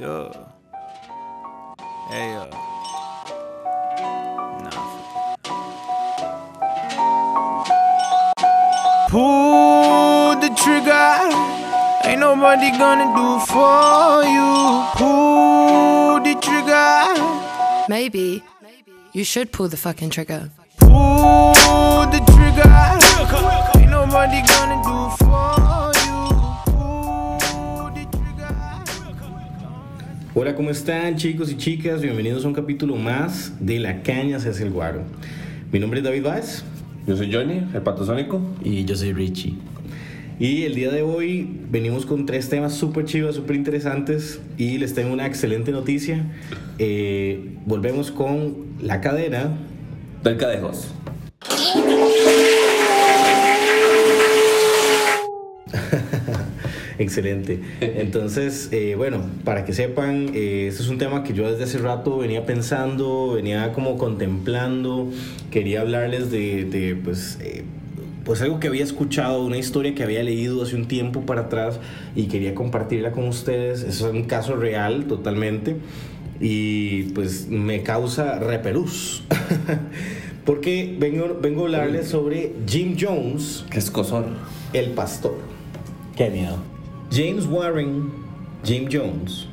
Yeah. Hey, uh. Nah. Pull the trigger. Ain't nobody gonna do for you. Pull the trigger. Maybe you should pull the fucking trigger. Pull the trigger. Ain't nobody gonna do for you. Hola, ¿cómo están chicos y chicas? Bienvenidos a un capítulo más de La Caña se hace el guaro. Mi nombre es David Vaz Yo soy Johnny, el pato Y yo soy Richie. y el día de hoy venimos con tres temas súper chivas, súper interesantes y les tengo una excelente noticia. Eh, volvemos con La Cadena. del Cadejos. Excelente. Entonces, eh, bueno, para que sepan, eh, este es un tema que yo desde hace rato venía pensando, venía como contemplando, quería hablarles de, de, pues, eh, pues algo que había escuchado, una historia que había leído hace un tiempo para atrás y quería compartirla con ustedes. Eso es un caso real totalmente y pues me causa repelús. Porque vengo, vengo a hablarles sobre Jim Jones, Que es cosor. el pastor. Qué miedo. James Warren Jim Jones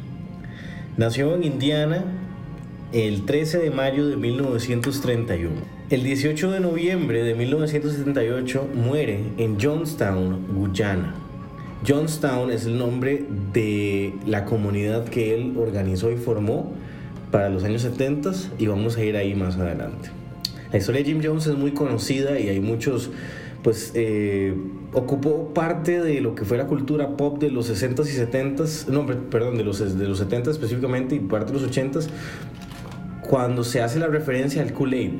nació en Indiana el 13 de mayo de 1931. El 18 de noviembre de 1978 muere en Johnstown, Guyana. Johnstown es el nombre de la comunidad que él organizó y formó para los años 70 y vamos a ir ahí más adelante. La historia de Jim Jones es muy conocida y hay muchos, pues, eh, ocupó parte de lo que fue la cultura pop de los 60s y 70s, no, per- perdón, de los, de los 70s específicamente y parte de los 80s, cuando se hace la referencia al Kool-Aid.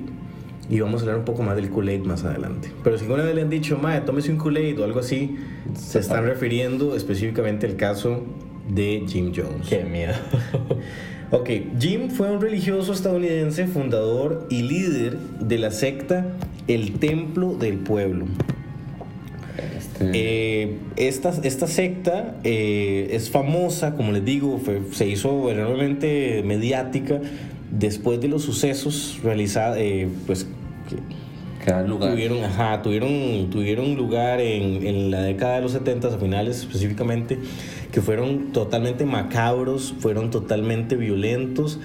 Y vamos a hablar un poco más del Kool-Aid más adelante. Pero si alguna vez le han dicho, mae, tómese un Kool-Aid o algo así, se están refiriendo específicamente al caso de Jim Jones. Qué miedo. Ok, Jim fue un religioso estadounidense, fundador y líder de la secta El Templo del Pueblo. Este, Eh, esta, esta secta eh, es famosa, como les digo, fue- se hizo enormemente mediática después de los sucesos realizados, eh, pues que que da lugar. tuvieron, ajá, tuvieron, tuvieron lugar en, en la década de los 70, a finales específicamente, que fueron totalmente macabros, fueron totalmente violentos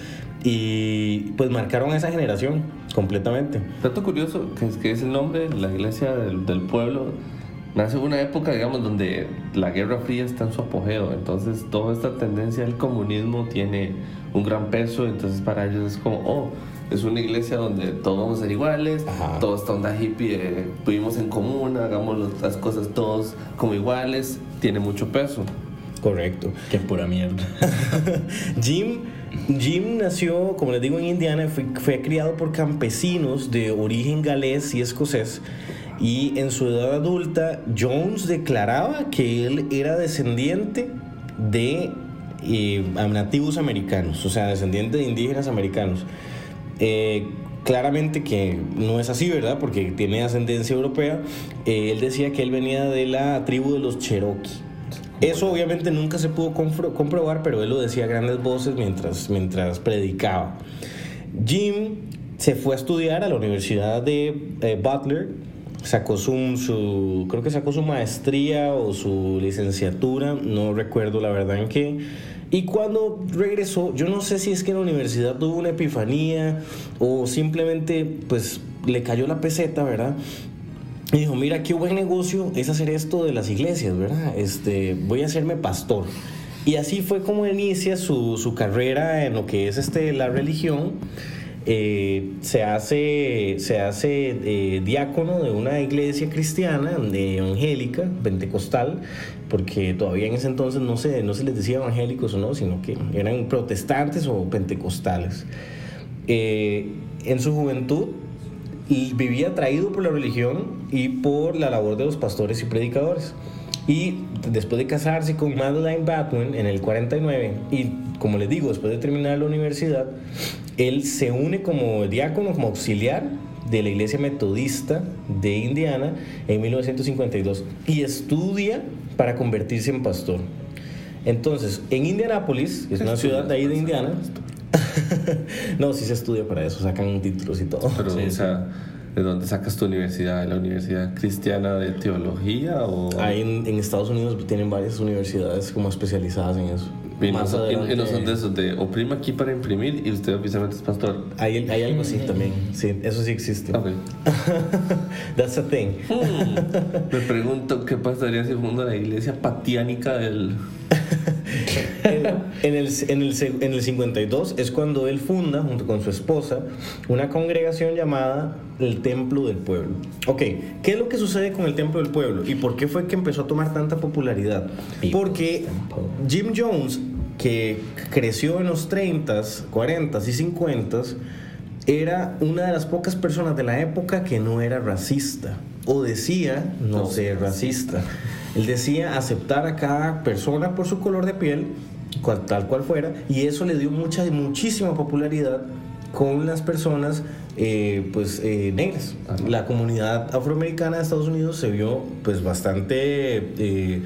y pues marcaron a esa generación completamente. Dato curioso, que es, que es el nombre de la iglesia del, del pueblo. Nace una época, digamos, donde la Guerra Fría está en su apogeo. Entonces, toda esta tendencia al comunismo tiene un gran peso. Entonces, para ellos es como, oh, es una iglesia donde todos vamos a ser iguales. Ajá. Toda esta onda hippie, eh, vivimos en común, hagamos las cosas todos como iguales. Tiene mucho peso. Correcto. Qué pura mierda. Jim, Jim nació, como les digo, en Indiana, fue, fue criado por campesinos de origen galés y escocés. Y en su edad adulta, Jones declaraba que él era descendiente de eh, nativos americanos, o sea, descendiente de indígenas americanos. Eh, claramente que no es así, ¿verdad? Porque tiene ascendencia europea. Eh, él decía que él venía de la tribu de los Cherokee. Eso obviamente nunca se pudo comprobar, pero él lo decía a grandes voces mientras, mientras predicaba. Jim se fue a estudiar a la Universidad de eh, Butler, sacó su, su- creo que sacó su maestría o su licenciatura, no recuerdo la verdad en qué. Y cuando regresó, yo no sé si es que en la universidad tuvo una epifanía o simplemente pues le cayó la peseta, ¿verdad? Y dijo, mira, qué buen negocio es hacer esto de las iglesias, ¿verdad? Este, voy a hacerme pastor. Y así fue como inicia su, su carrera en lo que es este, la religión. Eh, se hace, se hace eh, diácono de una iglesia cristiana, de evangélica, pentecostal, porque todavía en ese entonces no se, no se les decía evangélicos o no, sino que eran protestantes o pentecostales. Eh, en su juventud vivía atraído por la religión y por la labor de los pastores y predicadores. Y después de casarse con Madeleine Batman en el 49, y como les digo, después de terminar la universidad, él se une como diácono, como auxiliar de la iglesia metodista de Indiana en 1952 y estudia para convertirse en pastor. Entonces, en Indianápolis, que es una ciudad de ahí de Indiana, no, sí se estudia para eso, sacan títulos y todo. Pero, o sea, ¿de dónde sacas tu universidad? ¿De la Universidad Cristiana de Teología o...? Ahí en, en Estados Unidos tienen varias universidades como especializadas en eso. Y no, Más y- y no son de esos de oprima aquí para imprimir y usted oficialmente es pastor. Hay, hay algo así también, sí, eso sí existe. Ok. That's a thing. Me pregunto qué pasaría si funda la iglesia patiánica del... En, en el, en, el, en el 52 es cuando él funda, junto con su esposa, una congregación llamada el Templo del Pueblo. Ok, ¿qué es lo que sucede con el Templo del Pueblo? ¿Y por qué fue que empezó a tomar tanta popularidad? Porque Jim Jones, que creció en los 30s, 40s y 50s, era una de las pocas personas de la época que no era racista o decía no, No ser racista. Él decía aceptar a cada persona por su color de piel, cual- tal cual fuera, y eso le dio mucha, muchísima popularidad con las personas eh, pues eh, negras. Ajá. La comunidad afroamericana de Estados Unidos se vio pues bastante eh,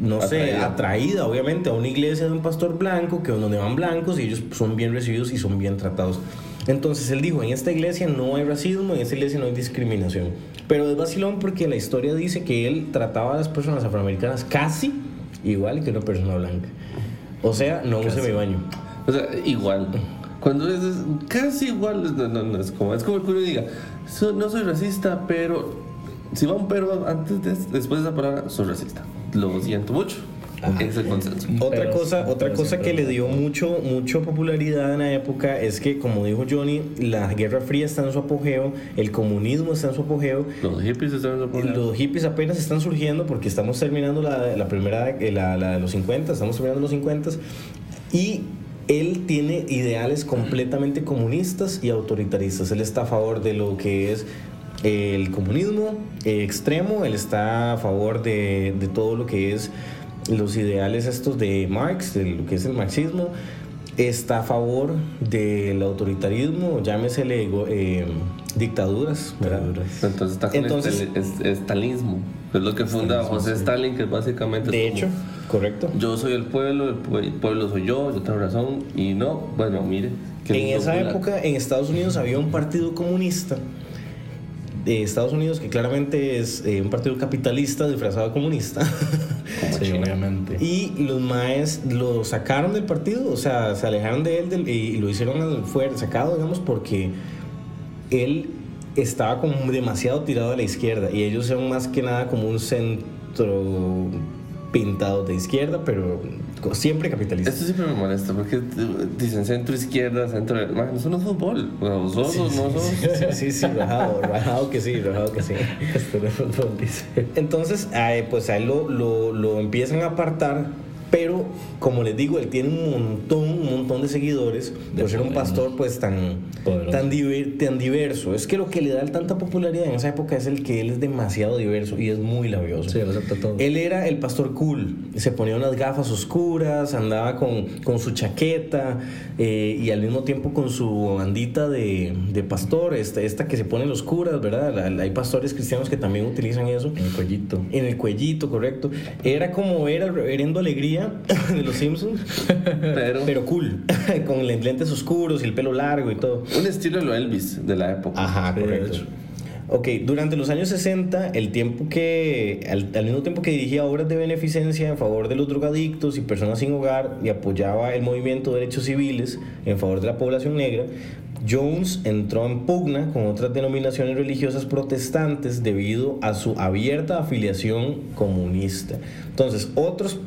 no sé, Atraída. atraída obviamente a una iglesia de un pastor blanco, que donde van blancos y ellos son bien recibidos y son bien tratados. Entonces él dijo, en esta iglesia no hay racismo, en esta iglesia no hay discriminación. Pero es vacilón porque la historia dice que él trataba a las personas afroamericanas casi igual que una persona blanca. O sea, no use mi baño. O sea, igual. Cuando es, es casi igual, no, no, no, es como, es como que uno diga, "So- no soy racista, pero si va un pero antes de, después de esa palabra, soy racista. Lo siento mucho. Es el consenso. Otra Pero- cosa, otra cosa que le dio mucho, mucho popularidad en la época es que, como dijo Johnny, la Guerra Fría está en su apogeo, el comunismo está en su apogeo, Los hippies están en Y Los hippies apenas están surgiendo porque estamos terminando la, la primera, eh, la, la- los 50, estamos terminando los 50 y él tiene ideales completamente comunistas y autoritaristas. Él está a favor de lo que es el comunismo eh, extremo, él está a favor de, de todo lo que es los ideales estos de Marx, de lo que es el marxismo, está a favor del autoritarismo, llámesele eh, dictaduras, ¿verdad? Entonces está con Entonces- el, es, es lo que funda José Stalin, que básicamente De es como, hecho, correcto. yo soy el pueblo, el, pue- el pueblo soy yo, yo tengo razón, y no, bueno, mire. En esa época en Estados Unidos había un partido comunista de Estados Unidos que claramente es eh, un partido capitalista disfrazado de comunista. Sí, obviamente. y los maes lo sacaron del partido, o sea, se alejaron de él del- y lo hicieron al- fuera, sacado, digamos, porque él estaba como demasiado tirado a la izquierda y ellos son más que nada como un centro pintado de izquierda, pero co- siempre capitalista. Esto siempre me molesta porque dicen centro izquierda, centro. Man, eso no es fútbol. O sos o no sos. Sí, sí, sí, rajado, rajado que sí, rajado que sí. Esto no es fútbol, dice. Entonces, pues a él lo, lo, lo empiezan a apartar, pero como les digo, él tiene un montón, un montón de seguidores, por ser un pastor pues tan, Poderoso. tan, diver- tan diverso. Es que lo que le da tanta popularidad en esa época es el que él es demasiado diverso y es muy labioso. Sí, lo acepta todo. Él era el pastor cool, se ponía unas gafas oscuras, andaba con, con su chaqueta eh, y al mismo tiempo con su bandita de, de pastor, esta, esta que se ponen los curas, ¿verdad? La- la- hay pastores cristianos que también utilizan eso. En el cuellito. En el cuellito, correcto. Era como era el reverendo Alegría de los Simpsons, Pero, pero cool, con lentes oscuros y el pelo largo y todo. un estilo de lo Elvis de la época. Ajá, correcto. Ok, durante los años 60, el tiempo que, al, al mismo tiempo que dirigía obras de beneficencia en favor de los drogadictos y personas sin hogar y apoyaba el movimiento de derechos civiles en favor de la población negra, Jones entró en pugna con otras denominaciones religiosas protestantes debido a su abierta afiliación comunista. Entonces, otros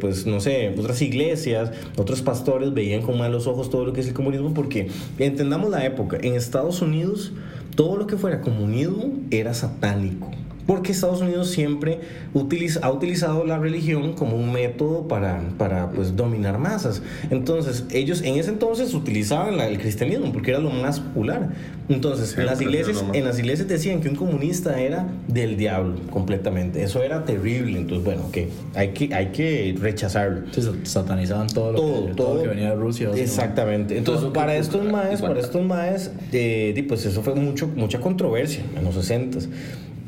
pues no sé, otras iglesias, otros pastores veían con malos ojos todo lo que es el comunismo porque entendamos la época, en Estados Unidos todo lo que fuera comunismo era satánico. Porque Estados Unidos siempre utiliza, ha utilizado la religión como un método para, para pues, dominar masas. Entonces, ellos en ese entonces utilizaban la- el cristianismo porque era lo más popular. Entonces, en, las iglesias, en las iglesias decían que un comunista era del diablo completamente. Eso era terrible. Entonces, bueno, que hay que, hay que rechazarlo. Sa- satanizaban todo lo, Todo, que, todo. lo que venía de Rusia. Exactamente. Entonces, Todo para estos maes, para estos maes, eh, pues eso fue mucho, mucha controversia en los 60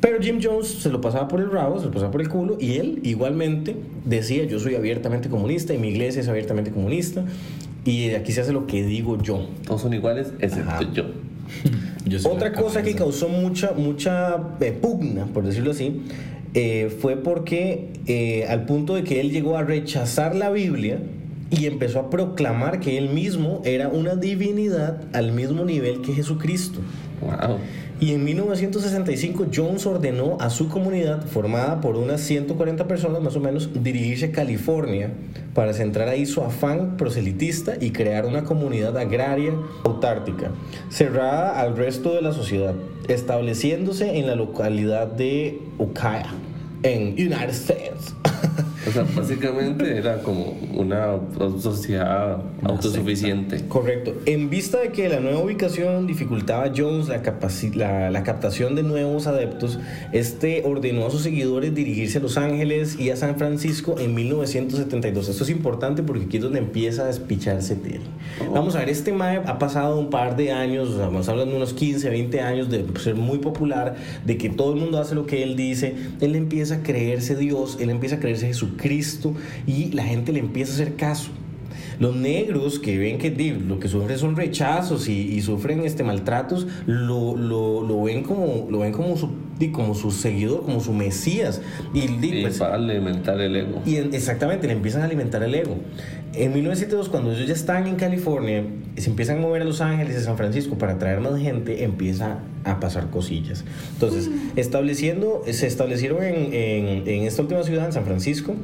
Pero Jim Jones se lo pasaba por el rabo, se lo pasaba por el culo, y él igualmente decía, yo soy abiertamente comunista y mi iglesia es abiertamente comunista, y aquí se hace lo que digo yo. Todos son iguales, excepto Ajá. yo. Otra cosa que causó mucha, mucha eh, pugna, por decirlo así, eh, fue porque eh, al punto de que él llegó a rechazar la Biblia y empezó a proclamar que él mismo era una divinidad al mismo nivel que Jesucristo. Wow. Y en 1965 Jones ordenó a su comunidad, formada por unas 140 personas más o menos, dirigirse a California para centrar ahí su afán proselitista y crear una comunidad agraria autártica, cerrada al resto de la sociedad, estableciéndose en la localidad de Ukiah, en United States. Sea, básicamente era como una sociedad autosuficiente. Correcto. En vista de que la nueva ubicación dificultaba a Jones la, capaci- la, la captación de nuevos adeptos, este ordenó a sus seguidores dirigirse a Los Ángeles y a San Francisco en 1972. Esto es importante porque aquí es donde empieza a despicharse Terry. Vamos a ver, este Mae ha pasado un par de años, o sea, vamos hablando de unos 15, 20 años de ser muy popular, de que todo el mundo hace lo que él dice. Él empieza a creerse Dios, él empieza a creerse Jesucristo y la gente le empieza a hacer caso. Los negros que ven que lo que sufren son rechazos y, y sufren este maltratos, lo, lo, lo ven como lo ven como su como su seguidor, como su mesías y, pues, para alimentar el ego. y en- exactamente, le empiezan a alimentar el ego. En 1972, cuando ellos ya están en California, se empiezan a mover a Los Ángeles y a San Francisco para traer más gente, empieza a pasar cosillas. Entonces, estableciendo, se establecieron en, en- en esta última ciudad, en San Francisco,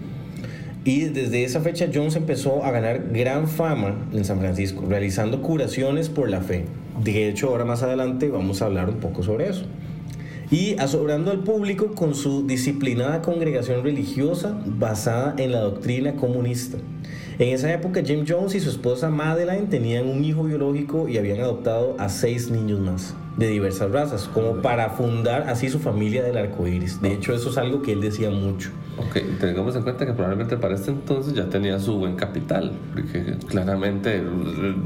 y desde esa fecha Jones empezó a ganar gran fama en San Francisco, realizando curaciones por la fe. De hecho, ahora más adelante vamos a hablar un poco sobre eso y asombrando al público con su disciplinada congregación religiosa basada en la doctrina comunista. En esa época, Jim Jones y su esposa Madeline tenían un hijo biológico y habían adoptado a seis niños más de diversas razas, como para fundar así su familia del arco iris. De hecho, eso es algo que él decía mucho. Ok, tengamos en cuenta que probablemente para este entonces ya tenía su buen capital, porque claramente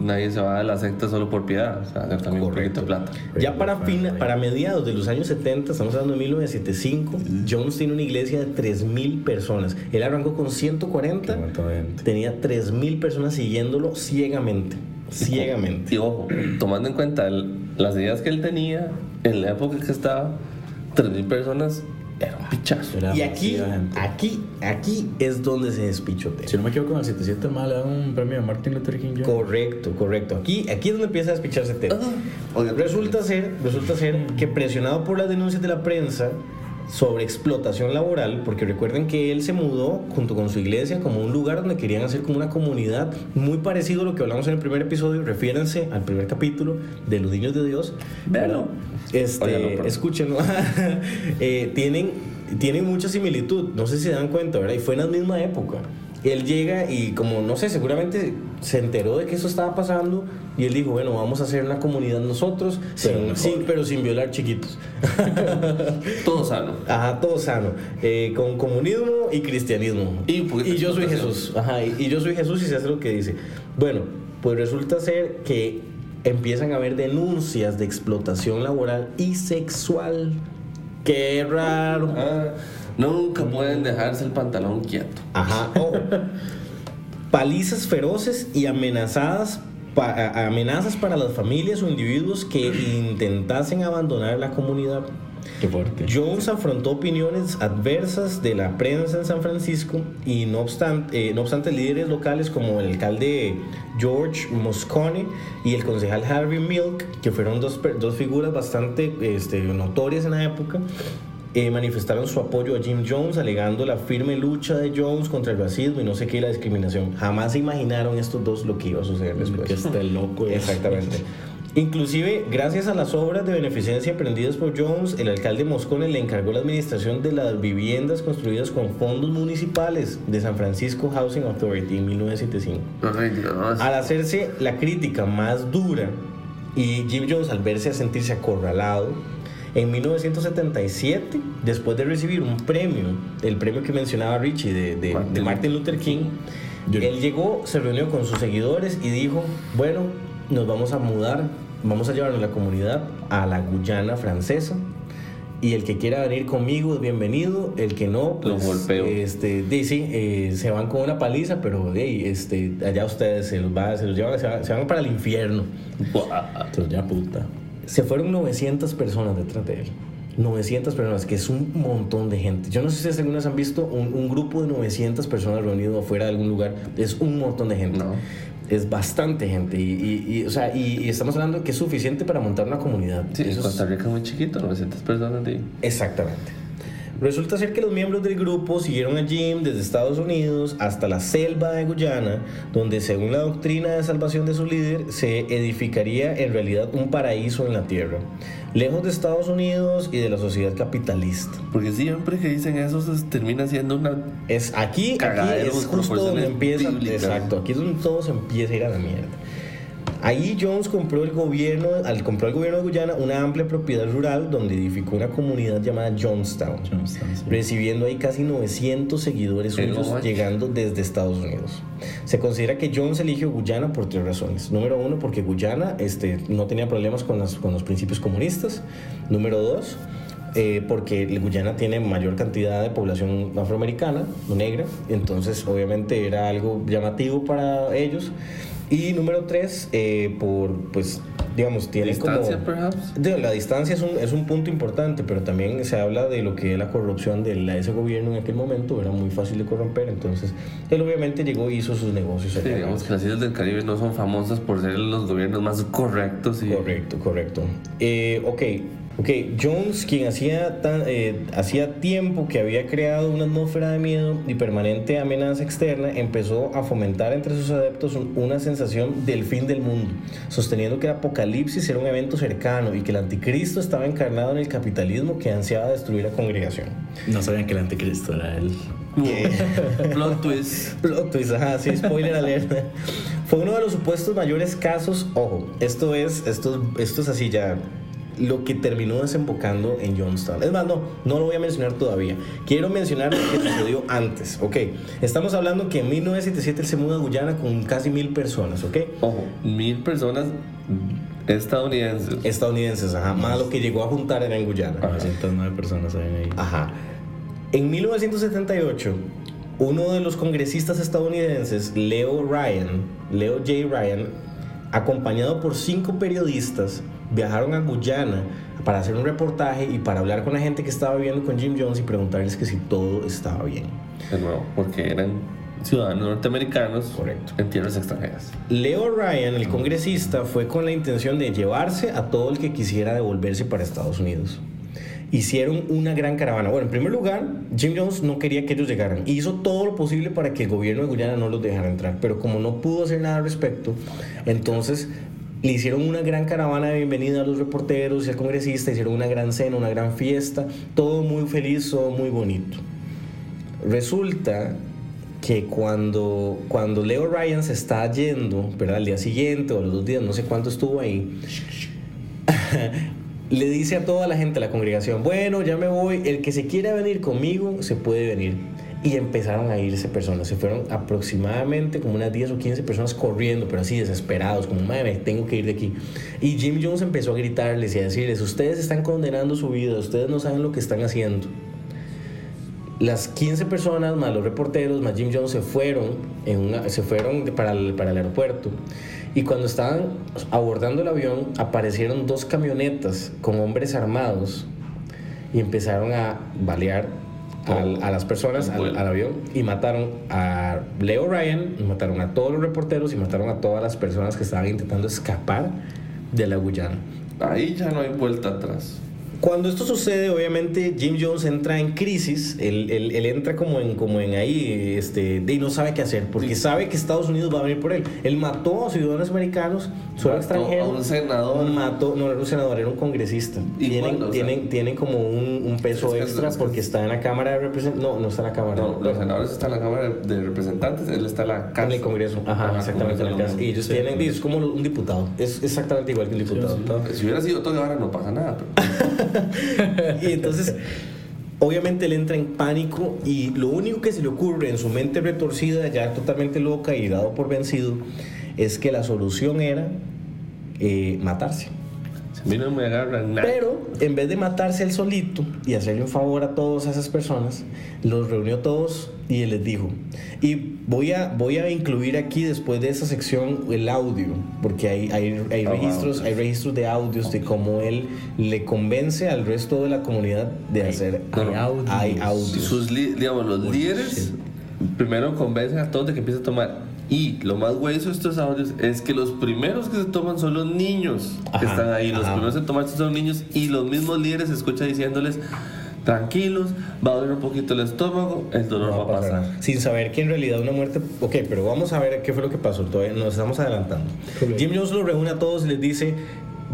nadie se va a la secta solo por piedad, o sea, hacer también un poquito de plata. Ya para, fin, para mediados de los años 70, estamos hablando de 1975, Jones tiene una iglesia de 3.000 personas. Él arrancó con 140, Exactamente. tenía 3.000 personas siguiéndolo ciegamente. Ciegamente. Y ojo, tomando en cuenta el- las ideas que él tenía en la época que estaba, 3.000 personas era un pichazo. Era Y aquí, gente. aquí, aquí es donde se despichotea. Si no me equivoco, con el 77 mal le dan un premio a Martin Luther King Jr. Correcto, correcto. Aquí, aquí es donde empieza a despicharse Ted. Oiga, Resulta ser, resulta ser que presionado por las denuncias de la prensa sobre explotación laboral, porque recuerden que él se mudó junto con su iglesia como un lugar donde querían hacer como una comunidad muy parecido a lo que hablamos en el primer episodio, refiéranse al primer capítulo de los niños de Dios. Véalo. Este, escúchenlo. Eh, tienen, tienen mucha similitud, no sé si se dan cuenta, ¿verdad? Y fue en la misma época. Él llega y como, no sé, seguramente se enteró de que eso estaba pasando y él dijo, bueno, vamos a hacer una comunidad nosotros, Pero sin, pero sin violar chiquitos. todo sano. Ajá, todo sano. Eh, con comunismo y cristianismo. Y de yo soy. Jesús. Ajá, y, y yo soy Jesús y se hace lo que dice. Bueno, pues resulta ser que empiezan a haber denuncias de explotación laboral y sexual. Qué raro. Ah, nunca pueden dejarse el pantalón quieto. Ajá, ojo. Palizas feroces y amenazadas pa- amenazas para las familias o individuos que intentasen abandonar la comunidad. Qué fuerte. Jones afrontó opiniones adversas de la prensa en San Francisco y no obstante, eh, no obstante líderes locales como el alcalde George Moscone y el concejal Harvey Milk, que fueron dos, dos figuras bastante este, notorias en la época, eh, manifestaron su apoyo a Jim Jones alegando la firme lucha de Jones contra el racismo y no sé qué y la discriminación. Jamás se imaginaron estos dos lo que iba a suceder después. Que esté loco. Exactamente. Inclusive, gracias a las obras de beneficencia emprendidas por Jones, el alcalde Moscone le encargó la administración de las viviendas construidas con fondos municipales de San Francisco Housing Authority en 1975. Ay, Dios. Al hacerse la crítica más dura y Jim Jones al verse a sentirse acorralado, en 1977, después de recibir un premio, el premio que mencionaba Richie de, de- de Martin. Martin Luther King, Yo- él llegó, se reunió con sus seguidores y dijo, bueno, nos vamos a mudar, vamos a llevarnos la comunidad a la Guyana francesa y el que quiera venir conmigo es bienvenido, el que no, pues, golpeo. este, sí, eh, se van con una paliza, pero di, este, allá ustedes se los, va, se los llevan, se van, se van para el infierno. Entonces ya puta. Se fueron 900 personas detrás de él. 900 personas, que es un montón de gente. Yo no sé si ustedes alguna vez han visto un, un grupo de 900 personas reunidos afuera de algún lugar. Es un montón de gente. No. Es bastante gente. Y, y- y, o sea, y, y estamos hablando que es suficiente para montar una comunidad. Sí, Eso es- Costa Rica es muy chiquito, 900 personas de... Exactamente. Resulta ser que los miembros del grupo siguieron a Jim desde Estados Unidos hasta la selva de Guyana, donde según la doctrina de salvación de su líder, se edificaría en realidad un paraíso en la tierra, lejos de Estados Unidos y de la sociedad capitalista. Porque siempre que dicen eso se termina siendo una... Es aquí, aquí es justo donde empieza, bíblicas. exacto, aquí es donde todo se empieza a ir a la mierda. Ahí Jones compró el gobierno, al compró el gobierno de Guyana una amplia propiedad rural donde edificó una comunidad llamada Jonestown, Jonestown, sí. recibiendo ahí casi 900 seguidores suyos llegando desde Estados Unidos. Se considera que Jones eligió Guyana por tres razones. Número uno, porque Guyana este, no tenía problemas con, las- con los principios comunistas. Número dos, eh, porque Guyana tiene mayor cantidad de población afroamericana, negra, entonces obviamente era algo llamativo para ellos. Y número tres, eh, por, pues, digamos, tiene Distancia, como... perhaps. De, la distancia es un, es un punto importante, pero también se habla de lo que es la corrupción de la- ese gobierno en aquel momento, era muy fácil de corromper, entonces él obviamente llegó y hizo sus negocios. Sí, digamos que las islas del Caribe no son famosas por ser los gobiernos más correctos y... Correcto, correcto. Eh, ok, ok. Jones, quien hacía, tan- eh, hacía tiempo que había creado una atmósfera de miedo y permanente amenaza externa, empezó a fomentar entre sus adeptos un- una sensación del fin del mundo, sosteniendo que el apocalipsis era un evento cercano y que el anticristo estaba encarnado en el capitalismo que ansiaba destruir la congregación. No sabían que el anticristo era él. Plot twist. Plot twist, ajá, sí, spoiler alert. Fue uno de los supuestos mayores casos, ojo, esto es, esto, esto es así ya, lo que terminó desembocando en Johnstown. Es más, no, no lo voy a mencionar todavía. Quiero mencionar lo que sucedió antes, ¿ok? Estamos hablando que en 1977 él se muda a Guyana con casi mil personas, ¿ok? Ojo, mil personas estadounidenses. Estadounidenses, ajá, más lo que llegó a juntar era en Guyana. 909 personas ahí. Ajá. En 1978, uno de los congresistas estadounidenses, Leo Ryan, Leo J. Ryan, acompañado por cinco periodistas, viajaron a Guyana para hacer un reportaje y para hablar con la gente que estaba viviendo con Jim Jones y preguntarles que si todo estaba bien. De nuevo, porque eran ciudadanos norteamericanos Correcto. en tierras extranjeras. Leo Ryan, el congresista, fue con la intención de llevarse a todo el que quisiera devolverse para Estados Unidos. Hicieron una gran caravana. Bueno, en primer lugar, Jim Jones no quería que ellos llegaran. Hizo todo lo posible para que el gobierno de Guyana no los dejara entrar. Pero como no pudo hacer nada al respecto, entonces le hicieron una gran caravana de bienvenida a los reporteros y al congresista. Hicieron una gran cena, una gran fiesta. Todo muy feliz, todo muy bonito. Resulta que cuando, cuando Leo Ryan se está yendo, ¿verdad? Al día siguiente o los dos días, no sé cuánto estuvo ahí, le dice a toda la gente, a la congregación, bueno, ya me voy, el que se quiera venir conmigo, se puede venir. Y empezaron a irse personas, se fueron aproximadamente como unas 10 o 15 personas corriendo, pero así desesperados, como, madre, tengo que ir de aquí. Y Jim Jones empezó a gritarles y a decirles, ustedes están condenando su vida, ustedes no saben lo que están haciendo las 15 personas más los reporteros más Jim Jones se fueron en una, se fueron para el, para el aeropuerto. Y cuando estaban abordando el avión aparecieron dos camionetas con hombres armados y empezaron a balear al- a las personas al, avión y mataron a Leo Ryan y mataron a todos los reporteros y mataron a todas las personas que estaban intentando escapar de la Guyana Ahí ya no hay vuelta atrás. Cuando esto sucede, obviamente Jim Jones entra en crisis, él, él- él entra como en, como en ahí, este, de y no sabe qué hacer, porque Sí. sabe que Estados Unidos va a venir por él. Él mató a ciudadanos americanos, suelo Mató extranjero. a un senador. Mató, no era un senador, era un congresista. ¿Y Tienen, cuándo? O sea, tienen, tienen como un, un peso es que- extra es que- porque está en la Cámara de Representantes. No, no está en la Cámara. No, los senadores están en la Cámara de Representantes, él está en la Casa. En el Congreso, ajá, exactamente. en la casa. Y ellos tienen, es como un diputado, es exactamente igual que un diputado. Si hubiera sido todo ahora no pasa nada. Pero... Y entonces, obviamente él entra en pánico y lo único que se le ocurre en su mente retorcida, ya totalmente loca y dado por vencido, es que la solución era eh, matarse. Si a mí no me agarran nada. Pero en vez de matarse él solito y hacerle un favor a todas esas personas, los reunió todos y les dijo. Y voy a, voy a incluir aquí después de esa sección el audio, porque hay, hay, hay Ah, wow. registros, hay registros de audios de cómo él le convence al resto de la comunidad de hacer. no, no. audios. Hay audios. sus digamos, los líderes primero convencen a todos de que empiecen a tomar. Y lo más hueso de estos audios es que los primeros que se toman son los niños que Ajá, están ahí. Los ajá. primeros en tomarse son niños y los mismos líderes se escucha diciéndoles, tranquilos, va a doler un poquito el estómago, el dolor No va a pasar. nada. Sin saber que en realidad una muerte. Ok, pero vamos a ver qué fue lo que pasó. Todavía nos estamos adelantando. Jim Jones los reúne a todos y les dice: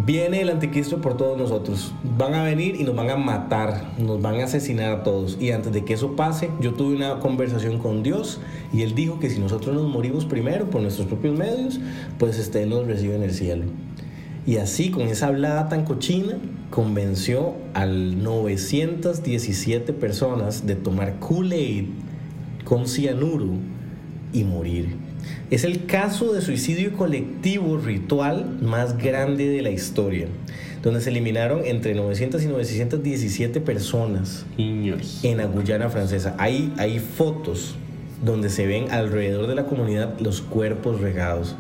Viene el anticristo por todos nosotros. Van a venir y nos van a matar, nos van a asesinar a todos. Y antes de que eso pase, yo tuve una conversación con Dios y él dijo que si nosotros nos morimos primero por nuestros propios medios, pues este Él nos recibe en el cielo. Y así, con esa hablada tan cochina, convenció a 917 personas de tomar Kool-Aid con cianuro y morir. Es el caso de suicidio colectivo ritual más grande de la historia, donde se eliminaron entre 900 y 917 personas Niños. en la Guyana francesa. Hay, hay fotos donde se ven alrededor de la comunidad los cuerpos regados.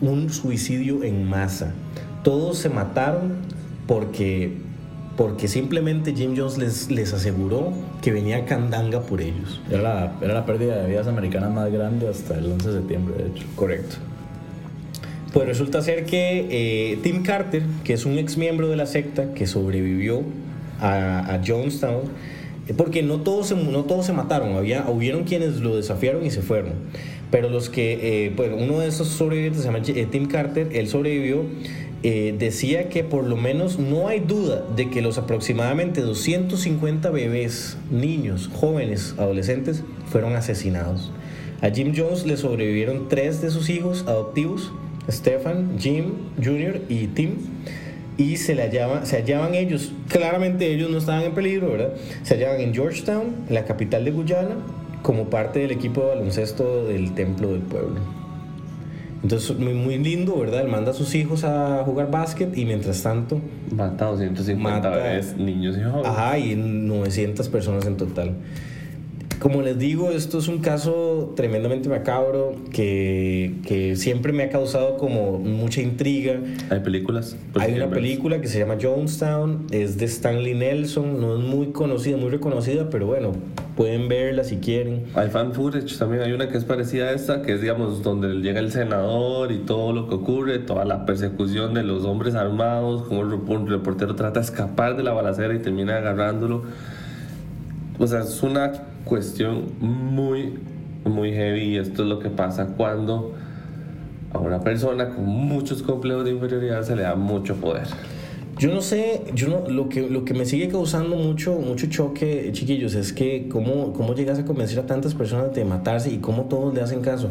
Un suicidio en masa. Todos se mataron porque, porque simplemente Jim Jones les, les aseguró que venía Candanga por ellos. Era la, era la pérdida de vidas americanas más grande hasta el 11 de septiembre, de hecho. Correcto. Pues resulta ser que eh, Tim Carter, que es un ex miembro de la secta que sobrevivió a, a Jonestown, eh, porque no todos, se, no todos se mataron, había, hubieron quienes lo desafiaron y se fueron. Pero los que, eh, bueno, uno de esos sobrevivientes se llama eh, Tim Carter, él sobrevivió, eh, decía que por lo menos no hay duda de que los aproximadamente 250 bebés, niños, jóvenes, adolescentes, fueron asesinados. A Jim Jones le sobrevivieron tres de sus hijos adoptivos, Stefan, Jim Jr. y Tim. Y se, le hallaba- se hallaban ellos, claramente ellos no estaban en peligro, ¿verdad? Se hallaban en Georgetown, la capital de Guyana, como parte del equipo de baloncesto del Templo del Pueblo. Entonces, muy, muy lindo, ¿verdad? Él manda a sus hijos a jugar básquet y mientras tanto, Mata a 250 Mata- bebés, niños y jóvenes. Ajá, y 900 personas en total. Como les digo, esto es un caso tremendamente macabro que, que siempre me ha causado como mucha intriga. Hay películas. por Hay una película que se llama Jonestown, es de Stanley Nelson, no es muy conocida, muy reconocida, pero bueno, pueden verla si quieren. Hay fan footage también, hay una que es parecida a esta, que es, digamos, donde llega el senador y todo lo que ocurre, toda la persecución de los hombres armados, como un reportero trata de escapar de la balacera y termina agarrándolo. O sea, es una cuestión muy, muy heavy y esto es lo que pasa cuando a una persona con muchos complejos de inferioridad se le da mucho poder. Yo no sé, yo no, lo que, lo que me sigue causando mucho, mucho choque, chiquillos, es que cómo, cómo llegas a convencer a tantas personas de matarse y cómo todos le hacen caso.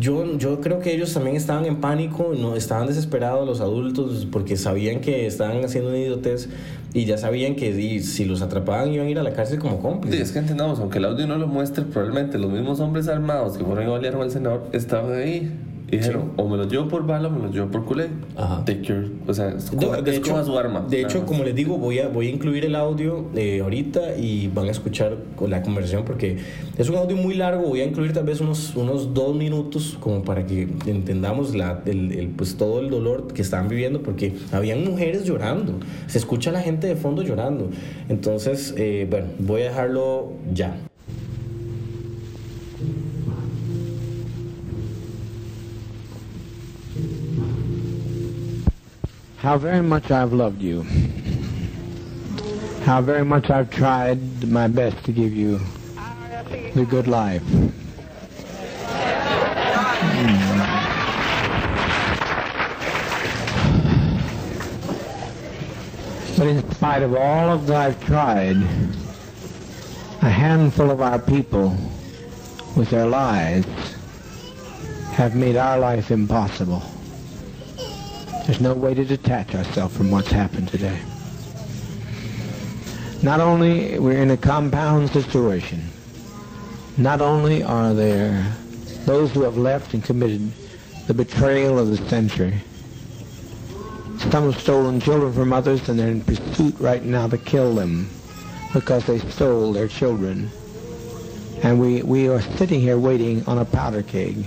Yo, yo creo que ellos también estaban en pánico, no, estaban desesperados los adultos porque sabían que estaban haciendo una idiotez y ya sabían que y si los atrapaban iban a ir a la cárcel como Sí, cómplices. es que entendamos, aunque el audio no lo muestre, probablemente los mismos hombres armados que fueron y balearon al senador estaban ahí. Y dijeron, o me los llevo por bala o me los llevo por culé. Ajá. Take your, o sea, de escoja hecho, su arma. de hecho como les digo, voy a, voy a incluir el audio eh, ahorita y van a escuchar la conversación porque es un audio muy largo. Voy a incluir tal vez unos, unos dos minutos como para que entendamos la, el, el, pues, todo el dolor que estaban viviendo porque habían mujeres llorando. Se escucha a la gente de fondo llorando. Entonces, eh, bueno, voy a dejarlo ya. How very much I've loved you, how very much I've tried my best to give you the good life. Hmm. But in spite of all of that I've tried, a handful of our people with their lies have made our life impossible. There's no way to detach ourselves from what's happened today. Not only we're in a compound situation, not only are there those who have left and committed the betrayal of the century, some have stolen children from others and they're in pursuit right now to kill them because they stole their children. And we, we are sitting here waiting on a powder keg.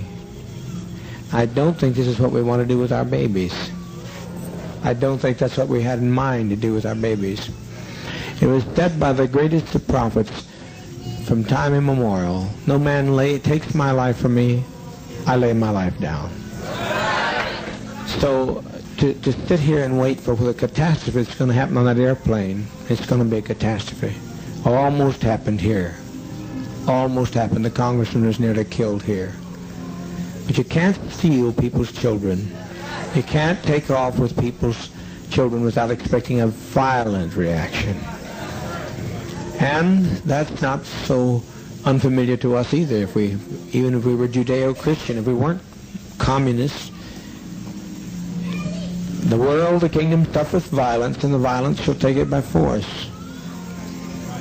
I don't think this is what we want to do with our babies. I don't think that's what we had in mind to do with our babies. It was said by the greatest of prophets from time immemorial, no man lay, takes my life from me, I lay my life down. So to, to sit here and wait for the catastrophe that's going to happen on that airplane, it's going to be a catastrophe. Almost happened here. Almost happened. The congressman was nearly killed here. But you can't steal people's children. You can't take off with people's children without expecting a violent reaction. And that's not so unfamiliar to us either. If we, even if we were Judeo-Christian, if we weren't communists, the world, the kingdom suffereth violence, and the violence shall take it by force.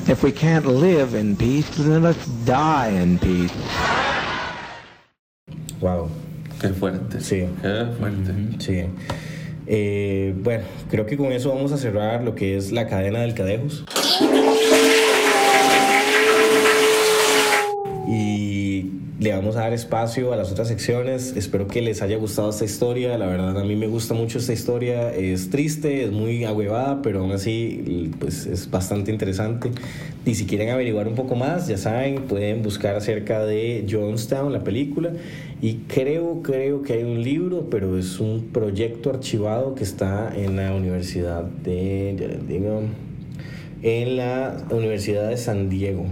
If we can't live in peace, then let's die in peace. Wow. Qué fuerte. Sí. Qué fuerte. Sí. Eh, bueno, creo que con eso vamos a cerrar lo que es la cadena del Cadejos. Y le vamos a dar espacio a las otras secciones. Espero que les haya gustado esta historia. La verdad, a mí me gusta mucho esta historia. Es triste, es muy ahuevada, pero aún así pues, es bastante interesante. Y si quieren averiguar un poco más, ya saben, pueden buscar acerca de Jonestown, la película. Y creo, creo que hay un libro, pero es un proyecto archivado que está en la Universidad de... ya les digo, en la Universidad de San Diego.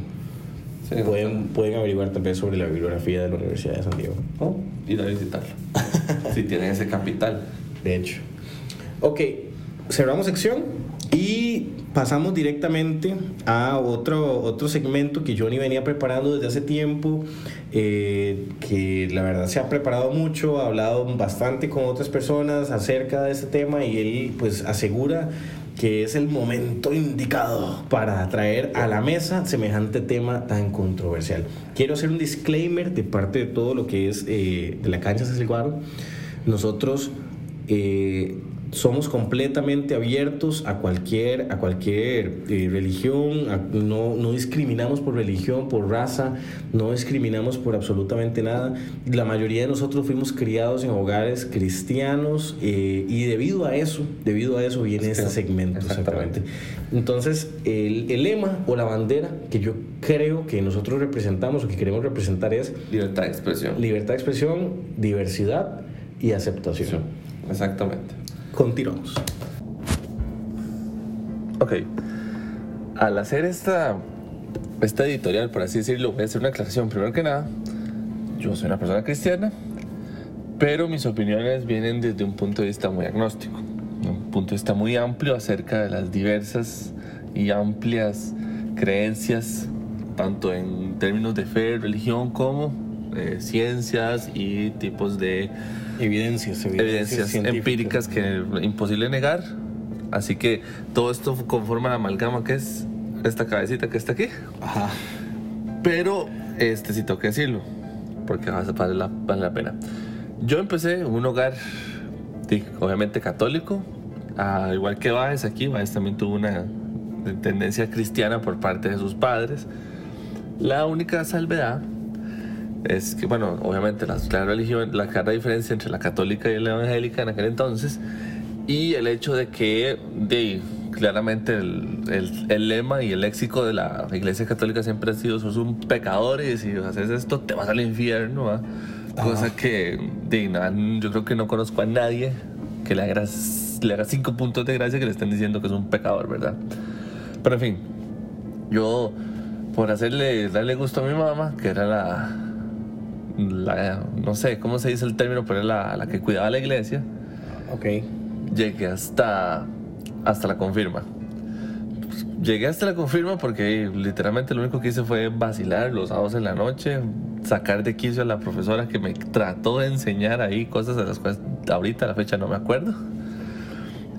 Sí, pueden, pueden averiguar tal vez sobre la bibliografía de la Universidad de San Diego. Oh, ir a visitarlo. si tienen ese capital. De hecho. Ok, cerramos sección y pasamos directamente a otro, otro segmento que Johnny venía preparando desde hace tiempo, eh, que la verdad se ha preparado mucho, ha hablado bastante con otras personas acerca de este tema y él pues asegura que es el momento indicado para traer a la mesa semejante tema tan controversial. Quiero hacer un disclaimer de parte de todo lo que es eh, de la cancha el guaro. Nosotros eh, somos completamente abiertos a cualquier, a cualquier eh, religión, a- no, no discriminamos por religión, por raza, no discriminamos por absolutamente nada. La mayoría de nosotros fuimos criados en hogares cristianos eh, y debido a eso, debido a eso viene este segmento exactamente. exactamente. Entonces, el, el lema o la bandera que yo creo que nosotros representamos o que queremos representar es Libertad de expresión. libertad de expresión, diversidad y aceptación. Exactamente. Continuamos. Ok. Al hacer esta, esta editorial, por así decirlo, voy a hacer una aclaración. Primero que nada, yo soy una persona cristiana, pero mis opiniones vienen desde un punto de vista muy agnóstico, un punto de vista muy amplio acerca de las diversas y amplias creencias, tanto en términos de fe, religión, como eh, ciencias y tipos de Evidencias, evidencias científicas. empíricas que es imposible negar. Así que todo esto conforma la amalgama que es esta cabecita que está aquí. Ajá. Pero, este sí tengo que decirlo, porque va- vale la, vale la pena. Yo empecé en un hogar, sí, obviamente católico, ah, igual que Baez aquí, Baez también tuvo una tendencia cristiana por parte de sus padres. La única salvedad es que, bueno, obviamente la clara religión, la clara diferencia entre la católica y la evangélica en aquel entonces, y el hecho de que, de, claramente el, el- el lema y el léxico de la iglesia católica siempre ha sido, sos un pecador y si haces esto te vas al infierno, cosa que, de, nada, yo creo que no conozco a nadie que le haga, le haga cinco puntos de gracia que le estén diciendo que es un pecador, ¿verdad? Pero en fin, yo, por hacerle, darle gusto a mi mamá, que era la, la no sé cómo se dice el término, pero era la, la que cuidaba la iglesia, Ok. llegué hasta, hasta la confirma. Llegué hasta la confirma porque literalmente lo único que hice fue vacilar los sábados en la noche, sacar de quicio a la profesora que me trató de enseñar ahí cosas de las cuales ahorita a la fecha no me acuerdo.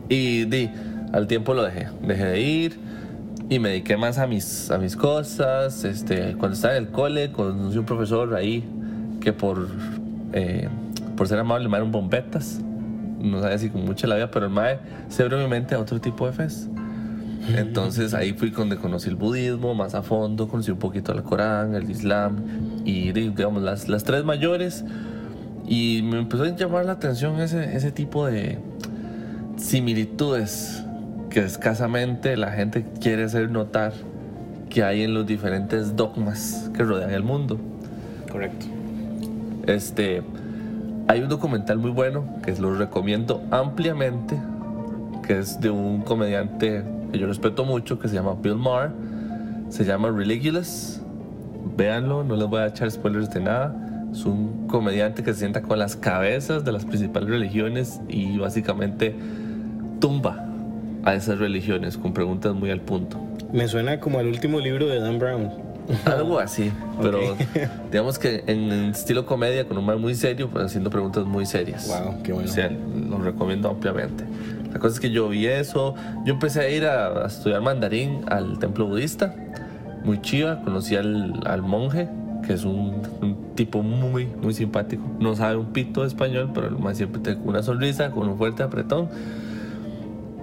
Y di, al tiempo lo dejé, dejé de ir y me dediqué más a mis, a mis cosas. Este, cuando estaba en el cole conocí un profesor ahí que por, eh, por ser amable me dieron bombetas. no sabía si con mucha la vida, pero el mae se abrió mi mente a otro tipo de fes. Entonces ahí fui donde conocí el budismo más a fondo, conocí un poquito el Corán, el Islam y digamos las, las tres mayores. Y me empezó a llamar la atención ese, ese tipo de similitudes que escasamente la gente quiere hacer notar que hay en los diferentes dogmas que rodean el mundo. Correcto. Este, hay un documental muy bueno que lo recomiendo ampliamente, que es de un comediante que yo respeto mucho, que se llama Bill Maher. Se llama Religulous. Véanlo, no les voy a echar spoilers de nada. Es un comediante que se sienta con las cabezas de las principales religiones y básicamente tumba a esas religiones con preguntas muy al punto. Me suena como al último libro de Dan Brown. Algo así, pero digamos que en estilo comedia, con un man muy serio, pero haciendo preguntas muy serias. Wow, qué bueno. O sea, lo recomiendo ampliamente. La cosa es que yo vi eso, yo empecé a ir a, a estudiar mandarín al templo budista, muy chiva, conocí al, al monje, que es un, un tipo muy, muy simpático. No sabe un pito de español, pero man siempre te con una sonrisa, con un fuerte apretón.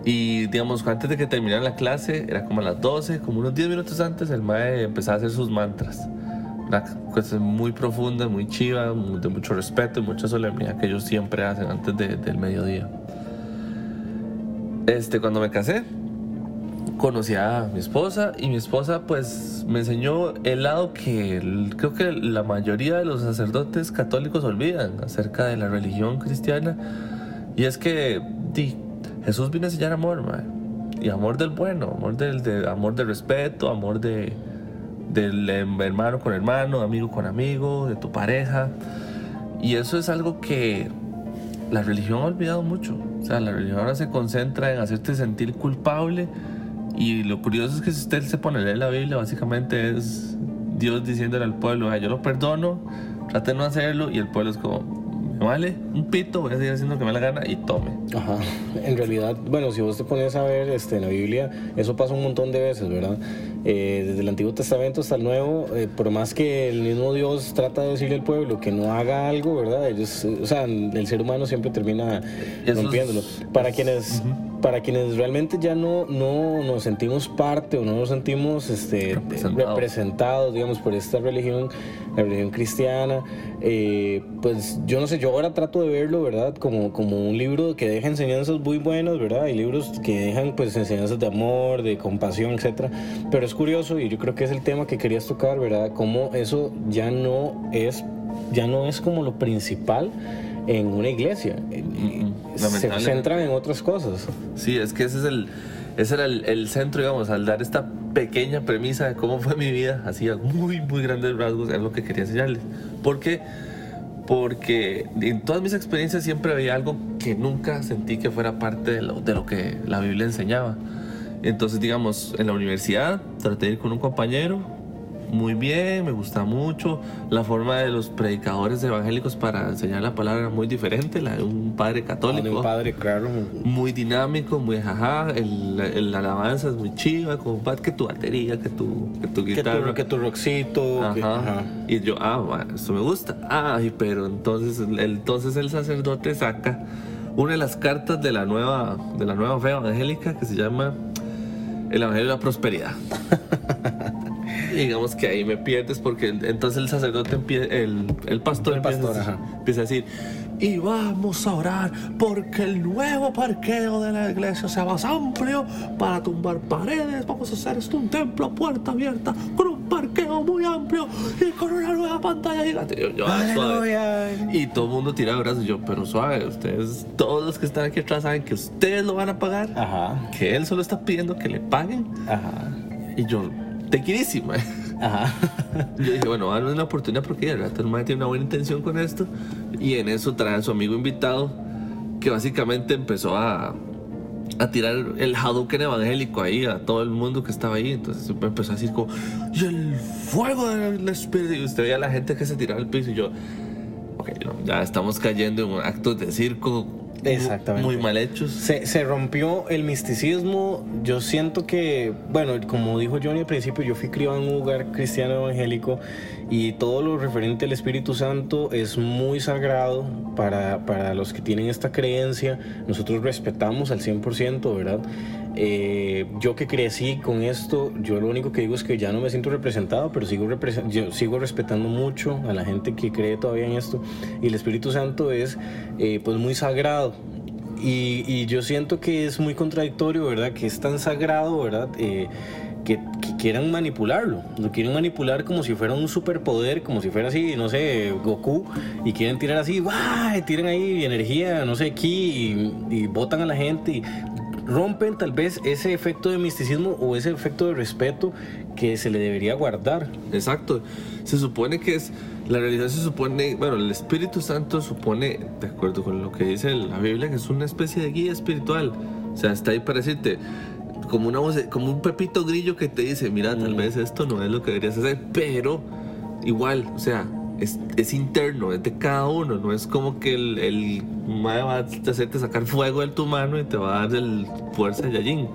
Y digamos, antes de que terminara la clase, era como a las 12, como unos 10 minutos antes, el mae empezaba a hacer sus mantras. Una cosa muy profunda, muy chiva, de mucho respeto y mucha solemnidad que ellos siempre hacen antes de- del mediodía. Este, cuando me casé, conocí a mi esposa y mi esposa pues me enseñó el lado que creo que la mayoría de los sacerdotes católicos olvidan acerca de la religión cristiana y es que Jesús vino a enseñar amor y amor del bueno amor del de, amor de respeto amor de del hermano con hermano amigo con amigo de tu pareja y eso es algo que la religión ha olvidado mucho. O sea, la religión ahora se concentra en hacerte sentir culpable. Y lo curioso es que si usted se pone a leer la Biblia, básicamente es Dios diciéndole al pueblo, "Ah, yo lo perdono, trate de no hacerlo. Y el pueblo es como, vale un pito, voy a seguir haciendo lo que me da la gana y tome. Ajá. En realidad, bueno, si vos te pones a ver este, en la Biblia, eso pasa un montón de veces, ¿verdad? Eh, desde el Antiguo Testamento hasta el Nuevo, eh, por más que el mismo Dios trata de decirle al pueblo que no haga algo, ¿verdad? Ellos, eh, o sea, el ser humano siempre termina Eso es- rompiéndolo. Para quienes, para quienes realmente ya no, no nos sentimos parte o no nos sentimos este, Representados. representados, digamos, por esta religión, la religión cristiana, eh, pues yo no sé, yo ahora trato de verlo, ¿verdad? Como, como un libro que deja enseñanzas muy buenas, ¿verdad? Hay libros que dejan pues enseñanzas de amor, de compasión, etcétera. Pero es curioso y yo creo que es el tema que querías tocar, ¿verdad? Cómo eso ya no es, ya no es como lo principal en una iglesia. Se centran en otras cosas. Sí, es que ese es el, ese era el, el centro, digamos, al dar esta pequeña premisa de cómo fue mi vida, así a muy, muy grandes rasgos, es lo que quería enseñarles. ¿Por qué? Porque en todas mis experiencias siempre había algo que nunca sentí que fuera parte de lo, de lo que la Biblia enseñaba. Entonces, digamos, en la universidad traté de ir con un compañero, muy bien, me gusta mucho. La forma de los predicadores evangélicos para enseñar la palabra era muy diferente, la de un padre católico De un padre, claro. muy dinámico, muy jaja, el, el alabanza es muy chiva, como "Pat, que tu batería, que tu, que tu Que guitarra. tu, que tu rockcito. Ajá. que- ajá. Y yo, ah, bueno, esto me gusta. Ay, pero entonces, el- entonces el sacerdote saca una de las cartas de la nueva, de la nueva fe evangélica que se llama El Evangelio de la Prosperidad. Digamos que ahí me pierdes porque entonces el sacerdote el, el pastor, El pastor, empieza, empieza a decir, y vamos a orar porque el nuevo parqueo de la iglesia sea más amplio para tumbar paredes. Vamos a hacer esto un templo a puerta abierta con un parqueo muy amplio y con una nueva pantalla gigante. Yo, yo, suave. Y todo el mundo tira brazos. Yo, pero suave, ustedes, todos los que están aquí atrás saben que ustedes lo van a pagar. Ajá. Que él solo está pidiendo que le paguen. Ajá. Y yo, tequirísima. Ajá. Yo dije, bueno, darle una oportunidad porque de verdad el man tiene una buena intención con esto. Y en eso trae a su amigo invitado que básicamente empezó a, a tirar el Hadouken evangélico ahí a todo el mundo que estaba ahí. Entonces empezó a decir como, y el fuego del Espíritu. Y usted veía a la gente que se tiraba al piso y yo, ok, ya estamos cayendo en actos de circo Exactamente. muy mal hechos. Se, se rompió el misticismo. Yo siento que, bueno, como dijo Johnny al principio, yo fui criado en un lugar cristiano evangélico y todo lo referente al Espíritu Santo es muy sagrado para, para los que tienen esta creencia. Nosotros respetamos al 100%, ¿verdad? Eh, yo que crecí con esto, yo lo único que digo es que ya no me siento representado, pero sigo, represen- yo sigo respetando mucho a la gente que cree todavía en esto. Y el Espíritu Santo es eh, pues muy sagrado. Y, y yo siento que es muy contradictorio, ¿verdad? Que es tan sagrado, ¿verdad? Eh, que, que quieran manipularlo. Lo quieren manipular como si fuera un superpoder, como si fuera así, no sé, Goku. Y quieren tirar así, ¡guau! Tiran ahí energía, no sé, aquí y, y botan a la gente. Y rompen tal vez ese efecto de misticismo o ese efecto de respeto que se le debería guardar. Exacto. Se supone que es. La realidad se supone. Bueno, el Espíritu Santo supone, de acuerdo con lo que dice la Biblia, que es una especie de guía espiritual. O sea, está ahí para decirte. Como, una como un pepito grillo que te dice: Mira, tal vez esto no es lo que deberías hacer. Pero, igual, o sea. Es, es interno, es de cada uno, no es como que el, el mae va a hacerte sacar fuego de tu mano y te va a dar el fuerza de Yajin.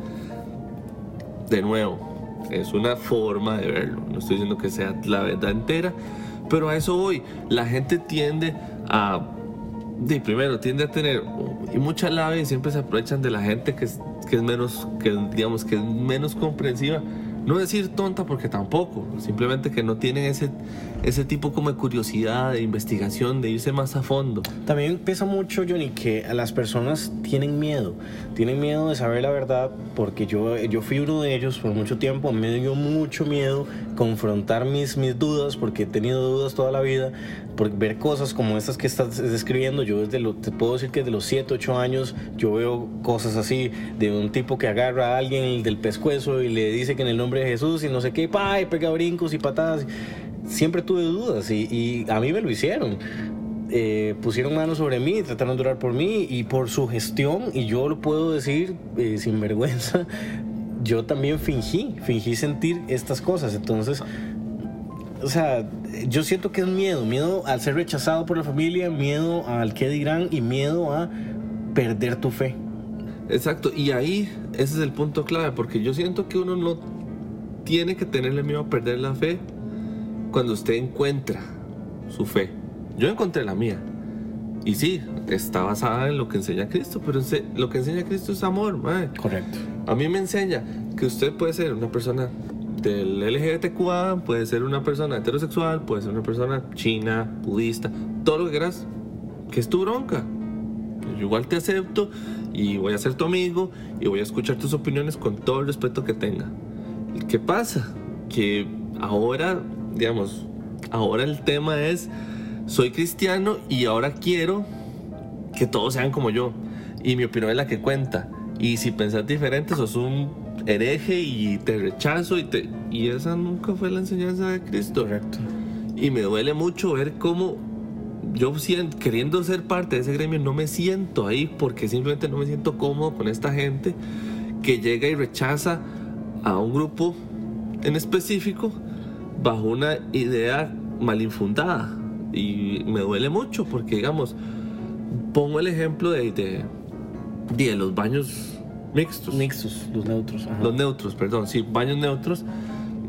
De nuevo, es una forma de verlo. No estoy diciendo que sea la verdad entera, pero a eso voy. La gente tiende a. De primero, tiende a tener y mucha labia y siempre se aprovechan de la gente que es, que es menos, que digamos, que es menos comprensiva. No decir tonta porque tampoco, simplemente que no tienen ese, ese tipo como de curiosidad, de investigación, de irse más a fondo. También pesa mucho, Johnny, que las personas tienen miedo. Tienen miedo de saber la verdad porque yo, yo fui uno de ellos por mucho tiempo. Me dio mucho miedo confrontar mis, mis dudas porque he tenido dudas toda la vida. Por ver cosas como estas que estás describiendo. Yo desde lo, te puedo decir que desde los 7, 8 años yo veo cosas así de un tipo que agarra a alguien del pescuezo y le dice que en el nombre de Jesús y no sé qué, pa, y pega brincos y patadas. Siempre tuve dudas y, a mí me lo hicieron eh, pusieron manos sobre mí, trataron de orar por mí y por su gestión, y yo lo puedo decir eh, sin vergüenza, yo también fingí, fingí sentir estas cosas. Entonces, o sea, yo siento que es miedo, miedo al ser rechazado por la familia, miedo al qué dirán y miedo a perder tu fe. Exacto, y ahí ese es el punto clave, porque yo siento que uno no tiene que tenerle miedo a perder la fe cuando usted encuentra su fe. Yo encontré la mía. Y sí, está basada en lo que enseña Cristo, pero lo que enseña Cristo es amor, mae. Correcto. A mí me enseña que usted puede ser una persona del LGBTQA, puede ser una persona heterosexual, puede ser una persona china, budista, todo lo que quieras, que es tu bronca. Yo igual te acepto y voy a ser tu amigo y voy a escuchar tus opiniones con todo el respeto que tenga. ¿Qué pasa? Que ahora, digamos, ahora el tema es, soy cristiano y ahora quiero que todos sean como yo. Y mi opinión es la que cuenta. Y si pensás diferente, sos un hereje y te rechazo. Y, te... y esa nunca fue la enseñanza de Cristo. Correcto. Y me duele mucho ver cómo yo sien- queriendo ser parte de ese gremio no me siento ahí porque simplemente no me siento cómodo con esta gente que llega y rechaza a un grupo en específico bajo una idea mal infundada. Y me duele mucho porque, digamos, pongo el ejemplo de, de, de los baños mixtos. Mixtos, los neutros. ajá. Los neutros, perdón, sí, baños neutros.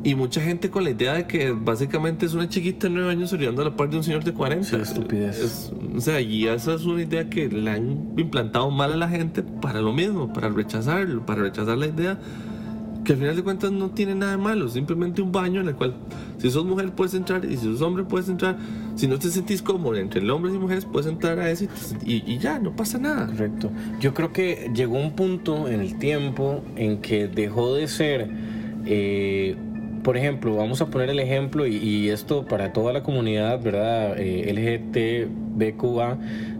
Y mucha gente con la idea de que básicamente es una chiquita de 9 años orinando a la par de un señor de 40. Sí, estupidez. Es- o sea, y esa es una idea que le han implantado mal a la gente para lo mismo, para rechazarlo, para rechazar la idea que al final de cuentas no tiene nada de malo, simplemente un baño en el cual si sos mujer puedes entrar y si sos hombre puedes entrar. Si no te sentís cómodo entre hombres y mujeres puedes entrar a ese y, y ya, no pasa nada. Correcto. Yo creo que llegó un punto en el tiempo en que dejó de ser, eh, por ejemplo, vamos a poner el ejemplo y, y esto para toda la comunidad, ¿verdad? Eh, LGTBQA,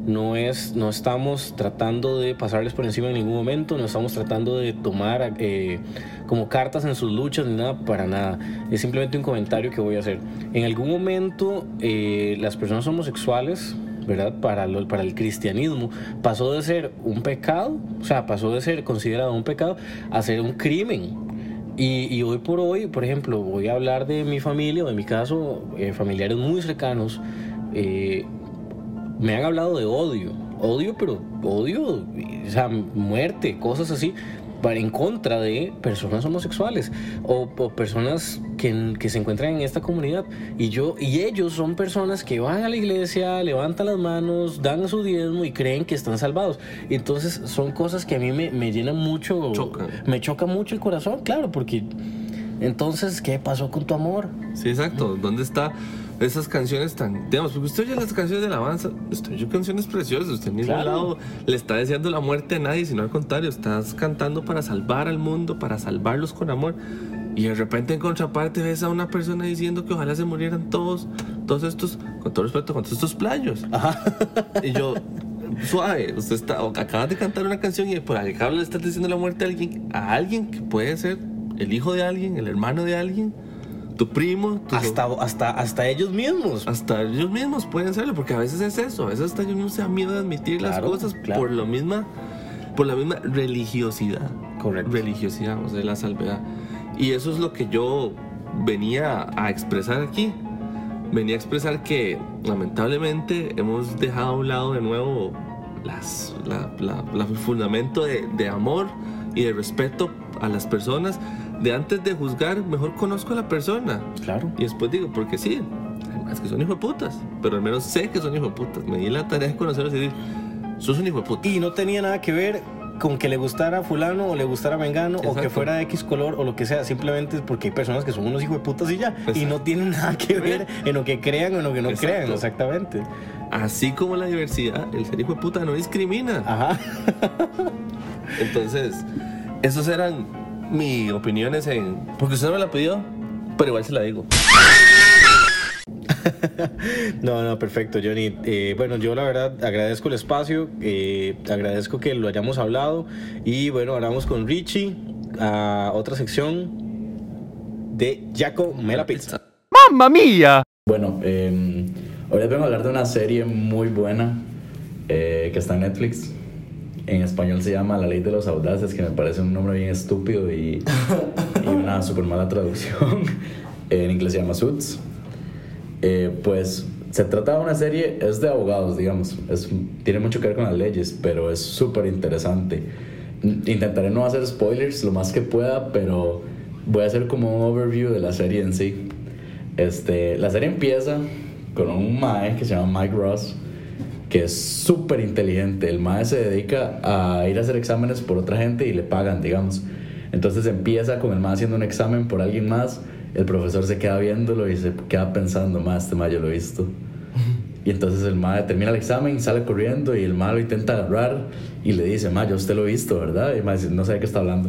no es, no estamos tratando de pasarles por encima en ningún momento, no estamos tratando de tomar eh, como cartas en sus luchas ni nada, para nada. Es simplemente un comentario que voy a hacer. En algún momento eh, las personas homosexuales ¿verdad? Para, lo- para el cristianismo, pasó de ser un pecado, o sea, pasó de ser considerado un pecado a ser un crimen. Y, y hoy por hoy, por ejemplo, voy a hablar de mi familia, o de mi caso, eh, familiares muy cercanos, eh, me han hablado de odio, odio, pero odio, o sea, muerte, cosas así, para en contra de personas homosexuales o, o personas que, que se encuentran en esta comunidad. Y yo y ellos son personas que van a la iglesia, levantan las manos, dan su diezmo y creen que están salvados. Entonces son cosas que a mí me, me llenan mucho, me choca mucho el corazón, claro, porque entonces, ¿qué pasó con tu amor? Sí, exacto. ¿Dónde está esas canciones tan... Digamos, porque usted oye las canciones de alabanza, usted oye canciones preciosas, usted en ningún Claro. lado le está deseando la muerte a nadie, sino al contrario, estás cantando para salvar al mundo, para salvarlos con amor. Y de repente en contraparte ves a una persona diciendo que ojalá se murieran todos, todos estos, con todo respeto, con todos estos playos. Y yo, suave, usted está, o acabas de cantar una canción y por acá le estás diciendo la muerte a alguien, a alguien que puede ser el hijo de alguien, el hermano de alguien, tu primo, tu Hasta, hasta, hasta ellos mismos. hasta ellos mismos pueden serlo, porque a veces es eso, a veces hasta ellos no se da miedo de admitir las Claro, cosas claro. por lo misma, por la misma religiosidad. Correcto. Religiosidad, o sea, la salvedad. Y eso es lo que yo venía a expresar aquí. Venía a expresar que lamentablemente hemos dejado a un lado de nuevo las, la, la- la- el fundamento de, de amor y de respeto a las personas. De antes de juzgar, mejor conozco a la persona. Claro. Y después digo, porque sí, es que son hijos de putas, pero al menos sé que son hijos de putas. Me di la tarea de conocerlos y decir, sos un hijo de puta. Y no tenía nada que ver con que le gustara fulano o le gustara mengano o que Exacto. fuera de X color o lo que sea, simplemente es porque hay personas que son unos hijos de putas y ya, y Exacto. no tienen nada que ver en lo que crean o en lo que no Exacto. crean, exactamente. Así como la diversidad, el ser hijo de puta no discrimina. Ajá. Entonces, esos eran mis opiniones en... Porque usted no me la pidió, pero igual se la digo. No, no, perfecto, Johnny. Eh, bueno, yo la verdad agradezco el espacio, eh, agradezco que lo hayamos hablado y bueno, ahora vamos con Richie a otra sección de Jaco Mela Pizza. Bueno, eh, hoy les vengo a hablar de una serie muy buena eh, que está en Netflix. En español se llama La Ley de los Audaces, que me parece un nombre bien estúpido y, y una super mala traducción. en inglés se llama Suits. Eh, pues se trata de una serie, es de abogados, digamos. Es, tiene mucho que ver con las leyes, pero es súper interesante. N- Intentaré no hacer spoilers lo más que pueda, pero voy a hacer como un overview de la serie en sí. Este, la serie empieza con un mae que se llama Mike Ross, que es súper inteligente. El mae se dedica a ir a hacer exámenes por otra gente y le pagan, digamos. Entonces empieza con el mae haciendo un examen por alguien más. El profesor se queda viéndolo y se queda pensando, más este mae yo lo he visto. Y entonces el mae termina el examen, sale corriendo y el mae lo intenta agarrar y le dice, mae, yo usted lo he visto, ¿verdad? Y el mae dice, no sé de qué está hablando.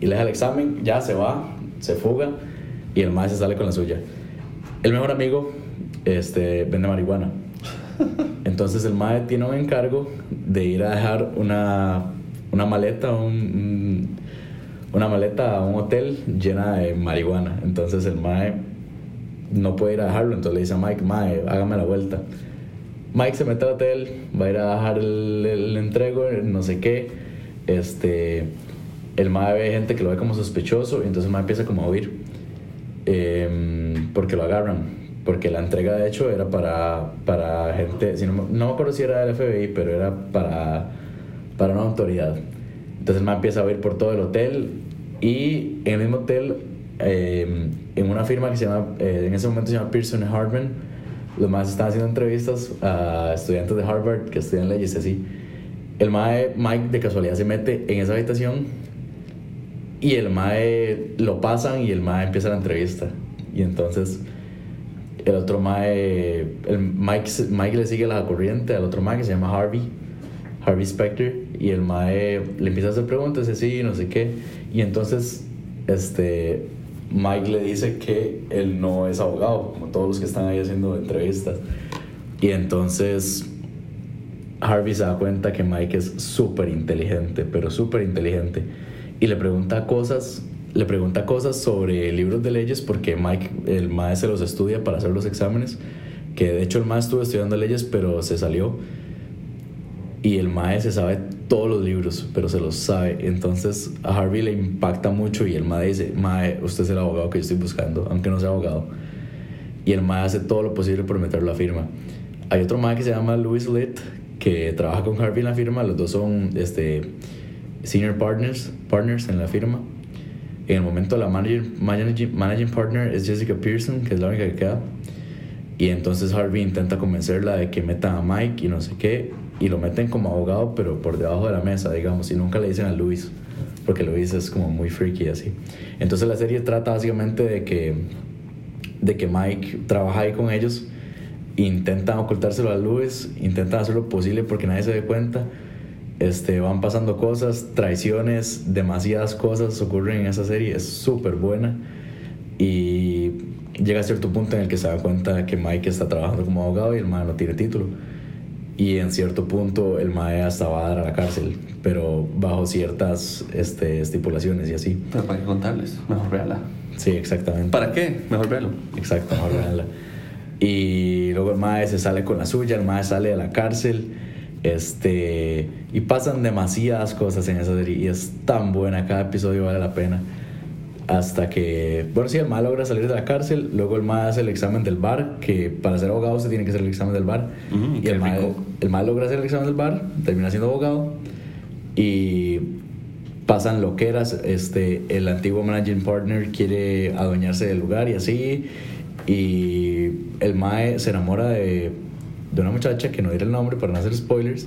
Y le deja el examen, ya se va, se fuga y el mae se sale con la suya. El mejor amigo este, vende marihuana. Entonces el mae tiene un encargo de ir a dejar una, una maleta, un- un- una maleta a un hotel llena de marihuana. Entonces el mae no puede ir a dejarlo, entonces le dice a Mike, mae, hágame la vuelta. Mike se mete al hotel, va a ir a dejar el, el entrego, no sé qué. Este, el mae ve gente que lo ve como sospechoso y entonces el mae empieza como a huir. Em, porque lo agarran. Porque la entrega de hecho era para, para gente, si no, no me acuerdo si era del FBI, pero era para, para una autoridad. Entonces el man empieza a ir por todo el hotel y en el mismo hotel, em, en una firma que se llama, eh, en ese momento se llama Pearson Hartman, los más están haciendo entrevistas a estudiantes de Harvard que estudian leyes así. El mae, Mike de casualidad se mete en esa habitación y el mae lo pasan y el mae empieza la entrevista. Y entonces el otro mae, el Mike, Mike le sigue la corriente al otro mae que se llama Harvey, Harvey Specter, y el mae le empieza a hacer preguntas así, no sé qué. Y entonces este, Mike le dice que él no es abogado, como todos los que están ahí haciendo entrevistas. Y entonces Harvey se da cuenta que Mike es súper inteligente, pero súper inteligente. Y le pregunta cosas, le pregunta cosas sobre libros de leyes porque Mike, el maestro se los estudia para hacer los exámenes. Que de hecho el maestro estuvo estudiando leyes, pero se salió. Y el se sabe todos los libros, pero se los sabe. Entonces a Harvey le impacta mucho y el maestro dice, mae, usted es el abogado que yo estoy buscando, aunque no sea abogado. Y el mae hace todo lo posible por meterlo a firma. Hay otro mae que se llama Louis Litt, que trabaja con Harvey en la firma, los dos son este, senior partners, partners en la firma. En el momento la managing, managing partner es Jessica Pearson, que es la única que queda. Y entonces Harvey intenta convencerla de que metan a Mike y no sé qué. Y lo meten como abogado, pero por debajo de la mesa, digamos. Y nunca le dicen a Luis, porque Luis es como muy freaky así. Entonces la serie trata básicamente de que, de que Mike trabaja ahí con ellos. Intentan ocultárselo a Luis, intentan hacer lo posible porque nadie se dé cuenta. Este, van pasando cosas, traiciones, demasiadas cosas ocurren en esa serie. Es súper buena. Y llega a cierto punto en el que se da cuenta que Mike está trabajando como abogado y el mae no tiene título. Y en cierto punto el mae hasta va a dar a la cárcel, pero bajo ciertas este, estipulaciones y así. Pero para qué contarles, mejor véala. Sí, exactamente. ¿Para qué? Mejor véalo. Exacto, mejor véanla. Y luego el mae se sale con la suya, el mae sale de la cárcel. Este, y pasan demasiadas cosas en esa serie y es tan buena, cada episodio vale la pena. Hasta que, bueno, sí, el mae logra salir de la cárcel, luego el mae hace el examen del bar, que para ser abogado se tiene que hacer el examen del bar. Mm, y el rico. el mae logra hacer el examen del bar, termina siendo abogado y pasan loqueras. Este, el antiguo managing partner quiere adueñarse del lugar y así. Y el Mae se enamora de, de una muchacha que no diré el nombre para no hacer spoilers.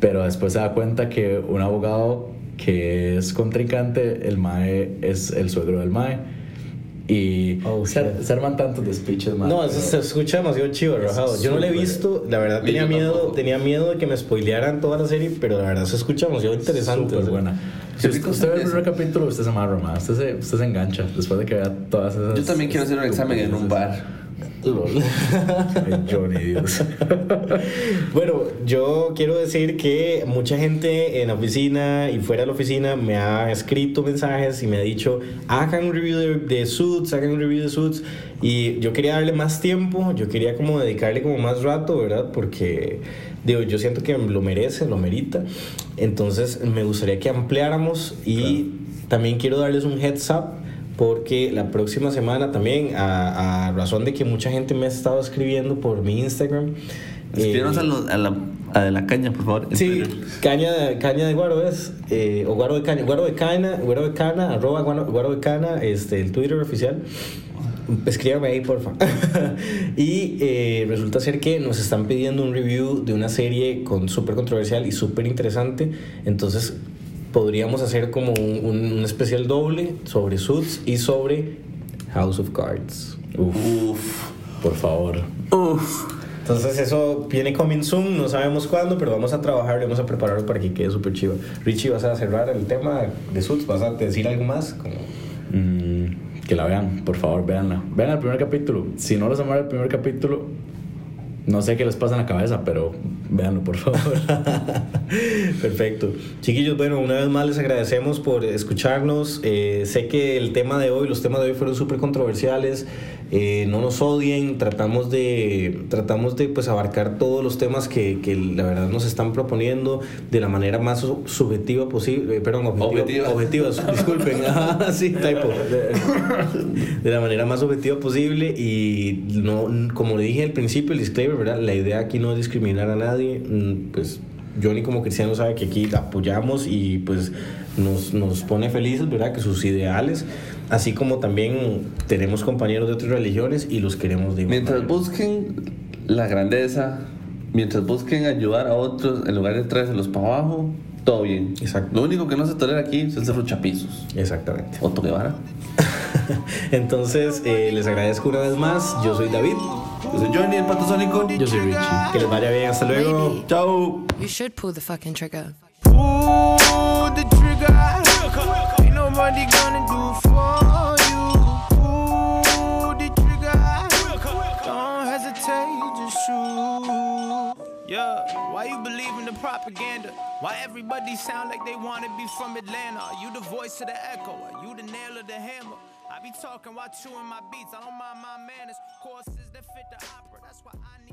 Pero después se da cuenta que un abogado que es contrincante, el Mae es el suegro del Mae. Y Oh, se, se arman tantos despiches, mae, No, eso se escucha demasiado chido, rajado. Yo no lo he visto, la verdad tenía miedo, tampoco. tenía miedo de que me spoilearan toda la serie, pero la verdad se escucha demasiado interesante. Súper o sea. buena. Si usted, ve el primer capítulo, usted se amarra más. Usted se, usted se engancha después de que vea todas esas. Yo también quiero hacer un examen en un bar. Ay, Johnny, Dios. Bueno, yo quiero decir que mucha gente en la oficina y fuera de la oficina me ha escrito mensajes y me ha dicho, hagan un review de, de Suits, hagan un review de Suits. Y yo quería darle más tiempo, yo quería como dedicarle como más rato, ¿verdad? Porque digo, yo siento que lo merece, lo merita. Entonces me gustaría que ampliáramos y también quiero darles un heads up porque la próxima semana también, a, a razón de que mucha gente me ha estado escribiendo por mi Instagram. Escríbanos eh, a, a la, a de la caña, por favor. Sí, caña, caña de guaro es, eh, o guaro de caña, guaro de cana, guaro de cana, arroba guaro, guaro de cana, este, el Twitter oficial. Escríbame ahí, porfa. y eh, resulta ser que nos están pidiendo un review de una serie con súper controversial y súper interesante. Entonces, podríamos hacer como un, un- un especial doble sobre Suits y sobre House of Cards. Uf, Uf. por favor. Uf. Entonces eso viene coming soon, no sabemos cuándo, pero vamos a trabajar, vamos a prepararlo para que quede súper chido. Richie, ¿vas a cerrar el tema de Suits? ¿Vas a decir algo más? Como- Mm, que la vean, por favor, véanla. Vean el primer capítulo. Si no les amarra el primer capítulo, no sé qué les pasa en la cabeza, pero véanlo, por favor. Perfecto. Chiquillos, bueno, una vez más les agradecemos por escucharnos. Eh, sé que el tema de hoy, los temas de hoy fueron súper controversiales. Eh, no nos odien, tratamos de, tratamos de pues, abarcar todos los temas que, que la verdad nos están proponiendo de la manera más su- subjetiva posible. eh, perdón, objetiva, disculpen. Ah, sí, typo. de la manera más objetiva posible y no como le dije al principio el disclaimer verdad la idea aquí no es discriminar a nadie mm, pues Johnny como cristiano sabe que aquí apoyamos y pues nos, nos pone felices verdad que sus ideales así como también tenemos compañeros de otras religiones y los queremos de Mientras manera. busquen la grandeza, mientras busquen ayudar a otros en lugar de traérselos para abajo, todo bien. Exacto. Lo único que no se tolera aquí es el cerro chapizos. exactamente Otto Guevara. entonces eh, les agradezco una vez más yo soy David Yo soy Johnny, el pato sónico. Yo soy Richie. que les vaya bien hasta luego Maybe. Chao. You should pull the fucking trigger. Pull the trigger. Ain't nobody gonna do for you. Pull the trigger. Don't hesitate, just shoot. Yeah, why you believe in the propaganda? Why everybody sound like they wanna be from Atlanta? Are you the voice of the echo? Are you the nail of the hammer? Be talking while chewing my beats. I don't mind my manners. Courses that fit the opera. That's why I.